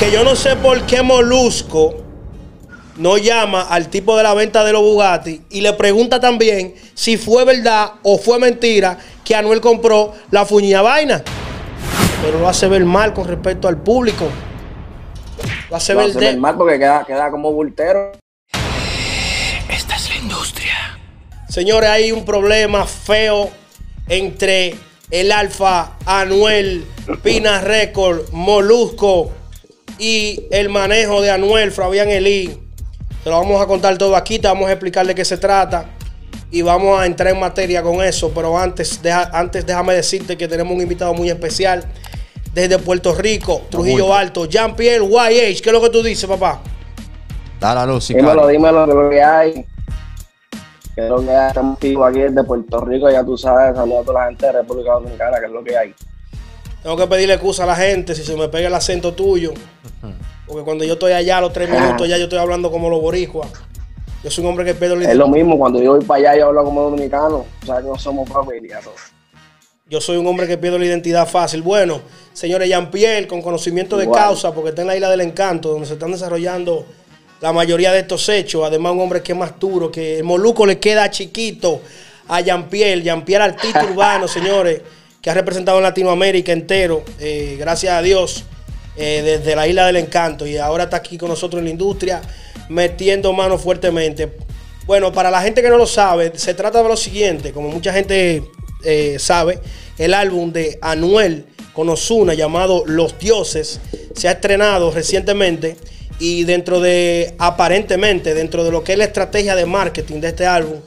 que yo no sé por qué Molusco no llama al tipo de la venta de los Bugatti y le pregunta también si fue verdad o fue mentira que Anuel compró la fuñía vaina. Pero lo hace ver mal con respecto al público. Lo hace, ver, de... mal porque queda, queda como bultero. Esta es la industria. Señores, hay un problema feo entre el Alfa, Anuel, Pina Record, Molusco y el manejo de Anuel, Fabián Elí. Te lo vamos a contar todo aquí, te vamos a explicar de qué se trata y vamos a entrar en materia con eso. Pero antes, antes déjame decirte que tenemos un invitado muy especial desde Puerto Rico, Trujillo Alto, Jean-Pierre YH. ¿Qué es lo que tú dices, papá? Da la luz, Dímelo, dímelo, de lo que hay. Que es lo que hay. Estamos aquí desde Puerto Rico, ya tú sabes. Saludos a toda la gente de República Dominicana, que es lo que hay. Tengo que pedirle excusa a la gente si se me pega el acento tuyo. Porque cuando yo estoy allá a los tres minutos, ya yo estoy hablando como los boricuas. Yo soy un hombre que pierdo la identidad. Es lo mismo, cuando yo voy para allá, yo hablo como dominicano. O sea, que no somos familia. Yo soy un hombre que pierdo la identidad fácil. Bueno, señores Jean-Pierre, con conocimiento de causa, porque está en la isla del encanto, donde se están desarrollando la mayoría de estos hechos. Además, un hombre que es más duro, que el Moluco le queda chiquito a Jean-Pierre. Jean-Pierre artista urbano, señores que ha representado en Latinoamérica entero, eh, gracias a Dios, eh, desde la Isla del Encanto. Y ahora está aquí con nosotros en la industria, metiendo mano fuertemente. Bueno, para la gente que no lo sabe, se trata de lo siguiente, como mucha gente eh, sabe, el álbum de Anuel con Ozuna llamado Los Dioses se ha estrenado recientemente y dentro de, aparentemente, dentro de lo que es la estrategia de marketing de este álbum,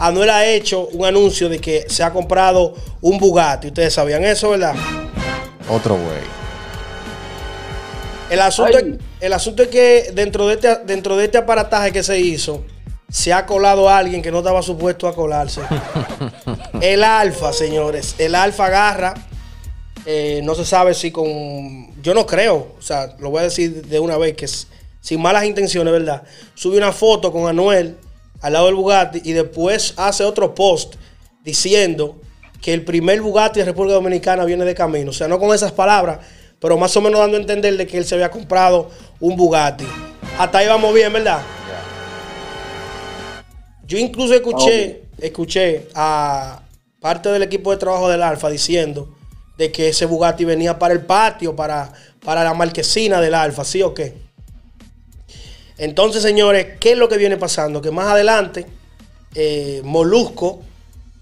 Anuel ha hecho un anuncio de que se ha comprado un Bugatti. Ustedes sabían eso, ¿verdad? Otro güey. El asunto, es, el asunto es que dentro de, este, dentro de este aparataje que se hizo, se ha colado alguien que no estaba supuesto a colarse. el Alfa, señores. El Alfa agarra. Eh, no se sabe si con. Yo no creo. O sea, lo voy a decir de una vez que es, sin malas intenciones, ¿verdad? Sube una foto con Anuel al lado del Bugatti y después hace otro post diciendo que el primer Bugatti de República Dominicana viene de camino. O sea, no con esas palabras, pero más o menos dando a entender de que él se había comprado un Bugatti. Hasta ahí vamos bien, ¿verdad? Yo incluso escuché, escuché a parte del equipo de trabajo del Alfa diciendo de que ese Bugatti venía para el patio, para, para la marquesina del Alfa, ¿sí o qué? Entonces, señores, ¿qué es lo que viene pasando? Que más adelante, eh, Molusco,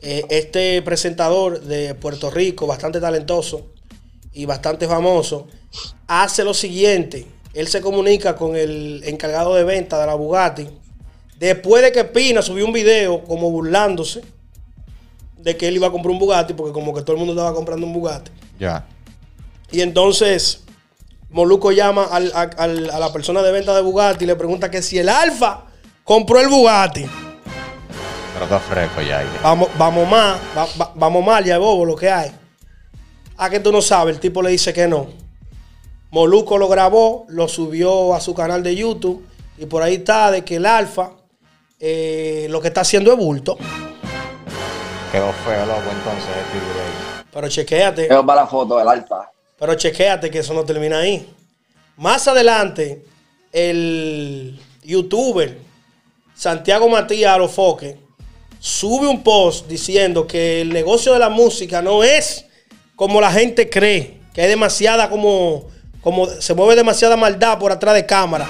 eh, este presentador de Puerto Rico, bastante talentoso y bastante famoso, hace lo siguiente. Él se comunica con el encargado de venta de la Bugatti. Después de que Pina subió un video como burlándose de que él iba a comprar un Bugatti, porque como que todo el mundo estaba comprando un Bugatti. Ya. Y entonces Moluco llama a la persona de venta de Bugatti y le pregunta que si el Alfa compró el Bugatti. Pero está fresco ya. Vamos, vamos más, vamos mal, ya bobo lo que hay. A ah, que tú no sabes, el tipo le dice que no. Moluco lo grabó, lo subió a su canal de YouTube y por ahí está de que el Alfa eh, lo que está haciendo es bulto. Quedó feo, loco, entonces el Pero chequéate. Quedó para la foto del Alfa. Pero chequéate que eso no termina ahí. Más adelante, el youtuber Santiago Matías Alofoque sube un post diciendo que el negocio de la música no es como la gente cree, que hay demasiada como, como se mueve demasiada maldad por atrás de cámara.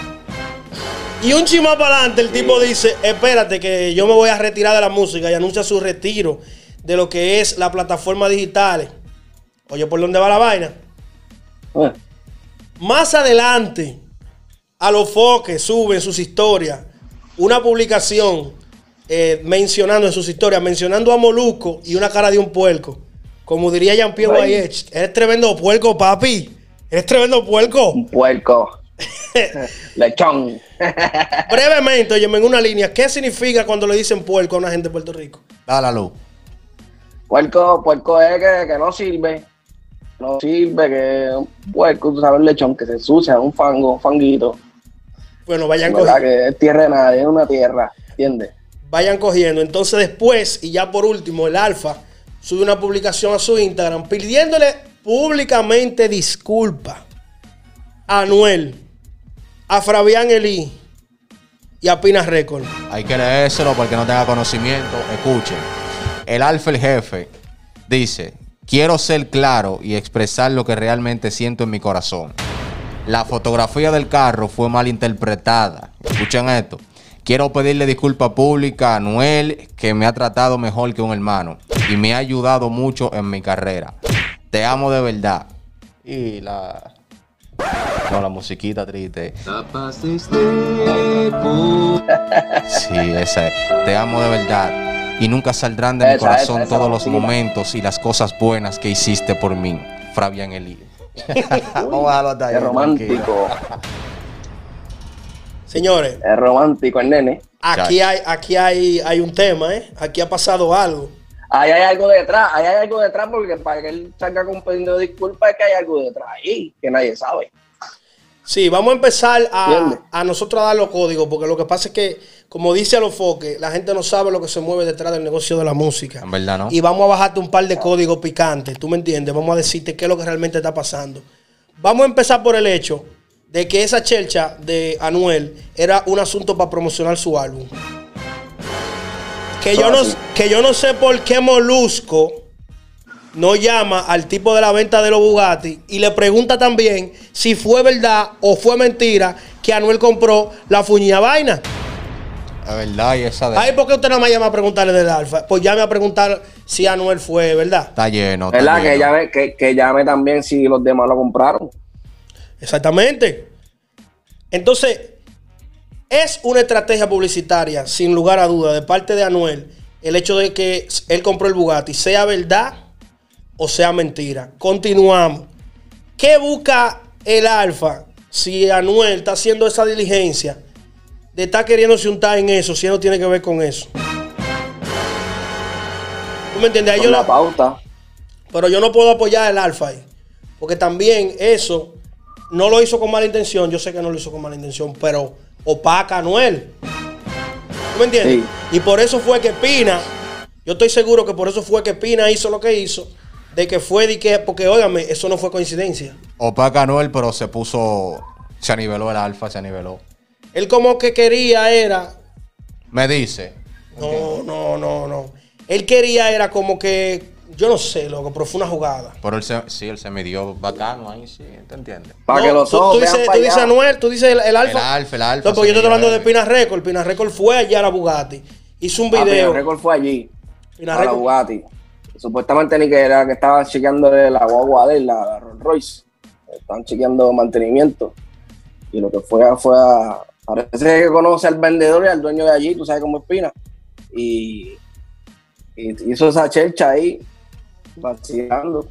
Y un chima para adelante el tipo dice, espérate que yo me voy a retirar de la música y anuncia su retiro de lo que es la plataforma digitales. Oye, ¿por dónde va la vaina? Más adelante, a los foques suben sus historias una publicación eh, mencionando en sus historias, mencionando a Moluco y una cara de un puerco. Como diría Jean-Pierre Guayech, eres tremendo puerco, papi. Eres tremendo puerco. Un puerco. Lechón. Brevemente, oye, en una línea, ¿qué significa cuando le dicen puerco a una gente de Puerto Rico? Luz. Puerco, puerco es que, que no sirve no sirve, que un puerco, tú sabes, el lechón que se ensucia, un fango, un fanguito. Bueno, vayan cogiendo. que es tierra de nadie, es una tierra, ¿entiendes? Vayan cogiendo. Entonces después, y ya por último, el Alfa sube una publicación a su Instagram pidiéndole públicamente disculpa a Anuel a Fabián Elí y a Pina Record. Hay que leérselo porque no tenga conocimiento. Escuchen. El alfa, el jefe, dice: Quiero ser claro y expresar lo que realmente siento en mi corazón. La fotografía del carro fue mal interpretada. Escuchen esto. Quiero pedirle disculpa pública a Noel, que me ha tratado mejor que un hermano y me ha ayudado mucho en mi carrera. Te amo de verdad. Y la. No, la musiquita triste. Sí, esa es. Te amo de verdad. Y nunca saldrán de mi corazón esa, esa todos los momentos y las cosas buenas que hiciste por mí. Fabián Elí. Vamos a dejarlo hasta ahí, Es romántico. Señores, Es romántico el nene. aquí hay, aquí hay, hay un tema, ¿eh? Aquí ha pasado algo. Ahí hay algo detrás, ahí hay algo detrás porque para que él salga con un pedido de disculpas es que hay algo detrás ahí que nadie sabe. Sí, vamos a empezar a, a nosotros a dar los códigos, porque lo que pasa es que, como dice a los foques, la gente no sabe lo que se mueve detrás del negocio de la música. En verdad, ¿no? Y vamos a bajarte un par de códigos picantes, ¿tú me entiendes? Vamos a decirte qué es lo que realmente está pasando. Vamos a empezar por el hecho de que esa chelcha de Anuel era un asunto para promocionar su álbum. Que yo, no, que yo no sé por qué Molusco no llama al tipo de la venta de los Bugatti y le pregunta también si fue verdad o fue mentira que Anuel compró la fuñía vaina. Es verdad, y esa de. Ay, ¿por qué usted no me llama a preguntarle del Alfa? Pues llame a preguntar si Anuel fue, ¿verdad? Está lleno. está ¿Verdad? Que llame, que, que llame también si los demás lo compraron. Exactamente. Entonces, es una estrategia publicitaria, sin lugar a duda, de parte de Anuel, el hecho de que él compró el Bugatti, sea verdad o sea mentira. Continuamos. ¿Qué busca el Alfa si Anuel está haciendo esa diligencia de estar queriéndose untar en eso, si él no tiene que ver con eso? ¿Tú me entiendes? Ahí yo la pauta. pero yo no puedo apoyar el Alfa ahí. Porque también eso no lo hizo con mala intención. Yo sé que no lo hizo con mala intención, pero opaca a Anuel. ¿Tú me entiendes? Y por eso fue que Pina, yo estoy seguro que por eso fue que Pina hizo lo que hizo. De que fue de que, porque óigame, eso no fue coincidencia. Opaca Noel, pero se puso. Se aniveló el alfa, se aniveló. Él como que quería era. Me dice. No, no, no, no. Él quería era como que. Yo no sé, loco, pero fue una jugada. Pero él se, sí, él se midió bacano ahí, sí, ¿te entiendes? Para No, que los tú, ojos tú dices, tú dices. Anuel, tú dices el, el Alfa. El Alfa, el Alfa, No, porque yo estoy hablando de baby. Pina Record. Pina Record fue allá a la Bugatti. Hizo un Ah, video. Pina Record fue allí. Pina a la Record- Bugatti. Supuestamente ni que era que estaban chequeándole la guagua de él, la, la Rolls Royce. Estaban chequeando mantenimiento. Y lo que fue fue a. Parece que conoce al vendedor y al dueño de allí, tú sabes cómo es Pina. Y, y hizo esa chelcha ahí, vacilando.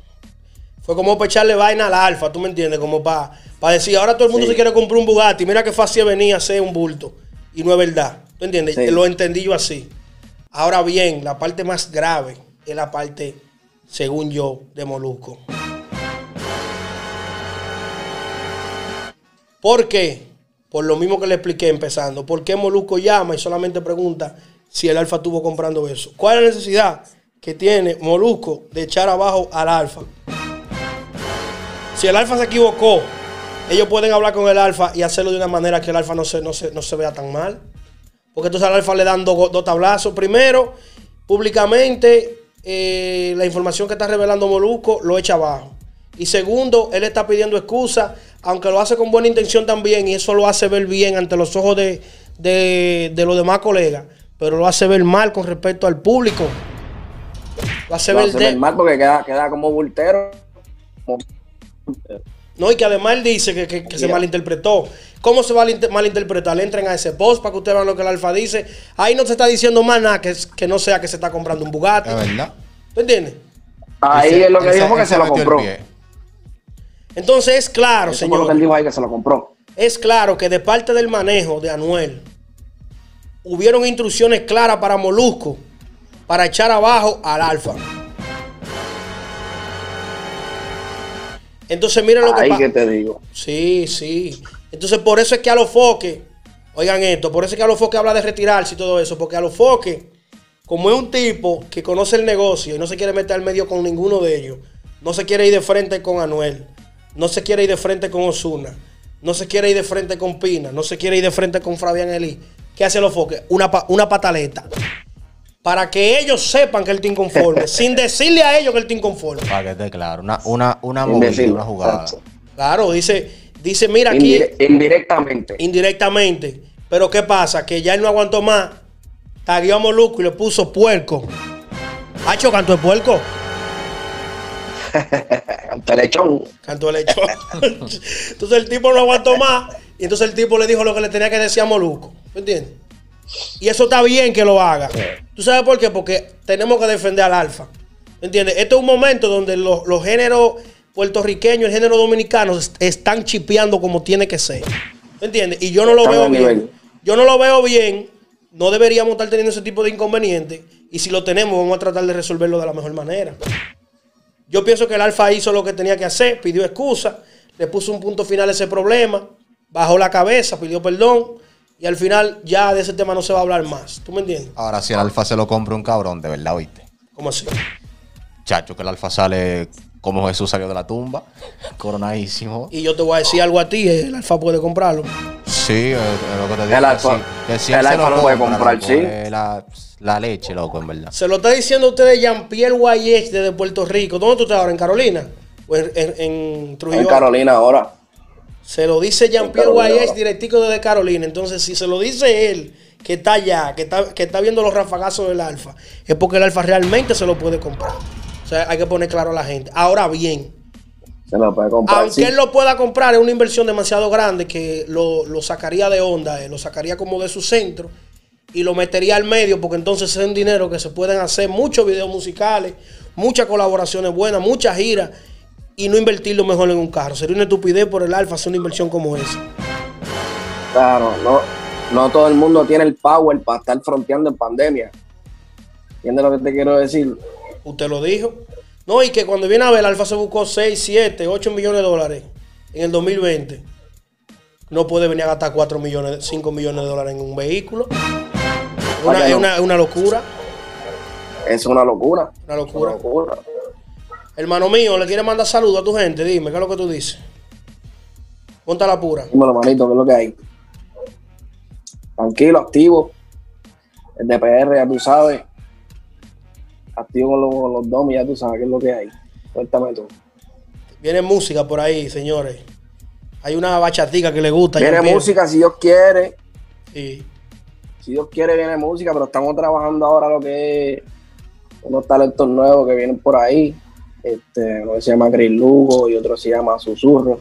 Fue como para echarle vaina al Alfa, ¿tú me entiendes? Como para decir, ahora todo el mundo Sí. se quiere comprar un Bugatti. Mira qué fácil venía a hacer un bulto. Y no es verdad. ¿Tú entiendes? Sí. Lo entendí yo así. Ahora bien, la parte más grave es la parte, según yo, de Molusco. ¿Por qué? Por lo mismo que le expliqué empezando. ¿Por qué Molusco llama y solamente pregunta si el Alfa estuvo comprando eso? ¿Cuál es la necesidad que tiene Molusco de echar abajo al Alfa? Si el Alfa se equivocó, ellos pueden hablar con el Alfa y hacerlo de una manera que el Alfa no se, no se, no se vea tan mal. Porque entonces al Alfa le dan dos, tablazos. Primero, públicamente, eh, la información que está revelando Molusco lo echa abajo. Y segundo, él está pidiendo excusa, aunque lo hace con buena intención también, y eso lo hace ver bien ante los ojos de, de- de los demás colegas, pero lo hace ver mal con respecto al público. Lo hace Lo ver hace ver mal porque queda, queda como bultero. Como- No, y que además él dice que, que- que se malinterpretó. ¿Cómo se va a malin- malinterpretar? Le entren a ese post para que ustedes vean lo que el alfa dice. Ahí no se está diciendo más nada que, que no sea que se está comprando un Bugatti. Es verdad. ¿Tú entiendes? Ahí es lo que dijo que se lo compró. Entonces es claro, Eso fue lo que él señor. dijo ahí que se lo compró. Es claro que de parte del manejo de Anuel hubieron instrucciones claras para Molusco para echar abajo al alfa. Entonces miren lo que Ahí pasa. que te digo. Sí, sí. Entonces, por eso es que a los foques, oigan esto, por eso es que a los foques habla de retirarse y todo eso, porque a los foques, como es un tipo que conoce el negocio y no se quiere meter al medio con ninguno de ellos, no se quiere ir de frente con Anuel, no se quiere ir de frente con Osuna, no se quiere ir de frente con Pina, no se quiere ir de frente con Fabián Eli, ¿qué hace los foques? Una, una pataleta. Para que ellos sepan que él está inconforme, sin decirle a ellos que él está inconforme. Para que esté claro, una, una, una movida, una jugada. Claro, dice, dice, mira aquí. indirectamente. Indirectamente. Pero ¿qué pasa? Que ya él no aguantó más. Taguió a Moluco y le puso puerco. Hacho, canto de puerco. canto de lechón. Canto de lechón. entonces el tipo no aguantó más. Y entonces el tipo le dijo lo que le tenía que decir a Moluco. ¿Me entiendes? Y eso está bien que lo haga. ¿Tú sabes por qué? Porque tenemos que defender al alfa. ¿Me entiendes? Este es un momento donde los, los géneros puertorriqueños, el género dominicano, están chipeando como tiene que ser. ¿Me entiendes? Y yo no lo veo bien. Yo no lo veo bien no deberíamos estar teniendo ese tipo de inconvenientes. Y si lo tenemos, vamos a tratar de resolverlo de la mejor manera. Yo pienso que el Alfa hizo lo que tenía que hacer, pidió excusa, le puso un punto final a ese problema, bajó la cabeza, pidió perdón. Y al final ya de ese tema no se va a hablar más. ¿Tú me entiendes? Ahora, si el Alfa se lo compra un cabrón, de verdad, oíste. ¿Cómo así? Chacho, que el Alfa sale como Jesús salió de la tumba, coronadísimo. Y yo te voy a decir algo a ti, el Alfa puede comprarlo. Sí, es lo que te digo. El Alfa, el alfa no puede comprar, sí. La, leche, loco, en verdad. Se lo está diciendo a ustedes Jean-Pierre Guayes desde Puerto Rico. ¿Dónde tú estás ahora? ¿En Carolina? ¿O en, Trujillo? En Carolina ahora. Se lo dice Jean-Pierre Guayes directico desde Carolina. Entonces, si se lo dice él, que está allá, que está, que está viendo los rafagazos del Alfa, es porque el Alfa realmente se lo puede comprar. O sea, hay que poner claro a la gente. Ahora bien, aunque él lo pueda comprar, es una inversión demasiado grande que lo, sacaría de onda, eh, lo sacaría como de su centro y lo metería al medio, porque entonces es un dinero que se pueden hacer muchos videos musicales, muchas colaboraciones buenas, muchas giras y no invertirlo mejor en un carro. Sería una estupidez por el Alfa hacer una inversión como esa. Claro, no, no todo el mundo tiene el power para estar fronteando en pandemia. ¿Entiendes lo que te quiero decir? Usted lo dijo. No, y que cuando viene a ver, Alfa se buscó 6, 7, 8 millones de dólares en el 2020. No puede venir a gastar 4 millones, 5 millones de dólares en un vehículo. es, una, locura. Es una locura. Una locura. Hermano mío, ¿le quieres mandar saludos a tu gente? Dime, ¿qué es lo que tú dices? Ponta la pura. Dímelo, manito, ¿qué es lo que hay? Tranquilo, activo. El DPR, ya tú sabes activo con los, los domis, ya tú sabes qué es lo que hay. Cuéntame tú. Viene música por ahí, señores. Hay una bachatica que le gusta. Viene música si Dios quiere. Sí. Si Dios quiere, viene música, pero estamos trabajando ahora lo que es unos talentos nuevos que vienen por ahí. Este, uno se llama Chris Lugo y otro se llama Susurro.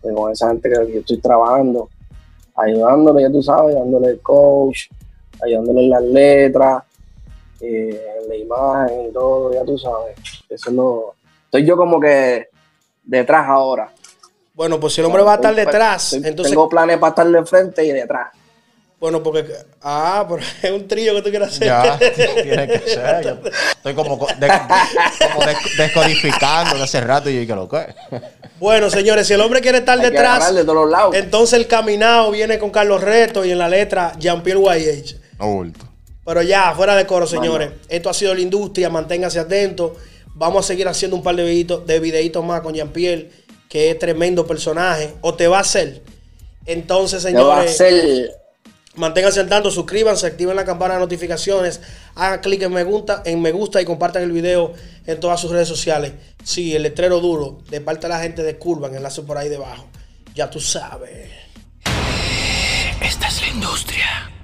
Con esa gente que yo estoy trabajando, ayudándole, ya tú sabes, dándole el coach, ayudándole en las letras, eh, la imagen y todo, ya tú sabes. Eso no. Estoy yo como que detrás ahora. Bueno, pues si el hombre va a estar detrás, entonces. Tengo planes para estar de frente y detrás. Bueno, porque. Ah, pero es un trío que tú quieres hacer. Ya, tiene que ser. estoy como, descodificando de hace rato y yo, lo que? Bueno, señores, si el hombre quiere estar detrás, entonces el caminado viene con Carlos Reto y en la letra Jean-Pierre YH. No, pero ya, fuera de coro, señores. Esto ha sido la industria. Manténgase atentos. Vamos a seguir haciendo un par de videitos, de videitos más con Jean-Pierre, que es tremendo personaje. O te va a hacer. Entonces, señores. Manténganse al tanto, suscríbanse, activen la campana de notificaciones, hagan clic en me gusta, en me gusta y compartan el video en todas sus redes sociales. Sí, el letrero duro de parte de la gente de Curva, enlace por ahí debajo. Ya tú sabes. Esta es la industria.